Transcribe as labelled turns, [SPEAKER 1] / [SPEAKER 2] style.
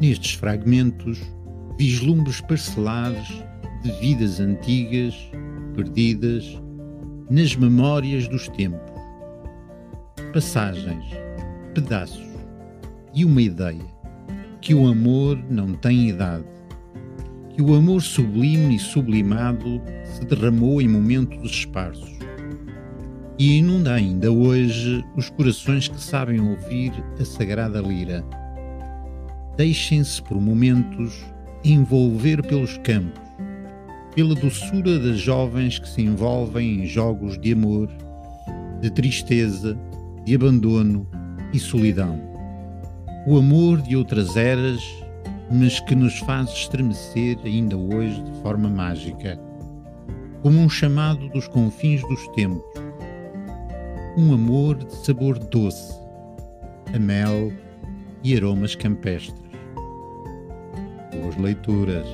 [SPEAKER 1] Nestes fragmentos, vislumbres parcelares de vidas antigas, perdidas, nas memórias dos tempos. Passagens, pedaços e uma ideia que o amor não tem idade, que o amor sublime e sublimado se derramou em momentos esparsos e inunda ainda hoje os corações que sabem ouvir a sagrada lira. Deixem-se por momentos envolver pelos campos, pela doçura das jovens que se envolvem em jogos de amor, de tristeza, de abandono e solidão. O amor de outras eras, mas que nos faz estremecer ainda hoje de forma mágica, como um chamado dos confins dos tempos um amor de sabor doce, a mel e aromas campestres. Boas leituras.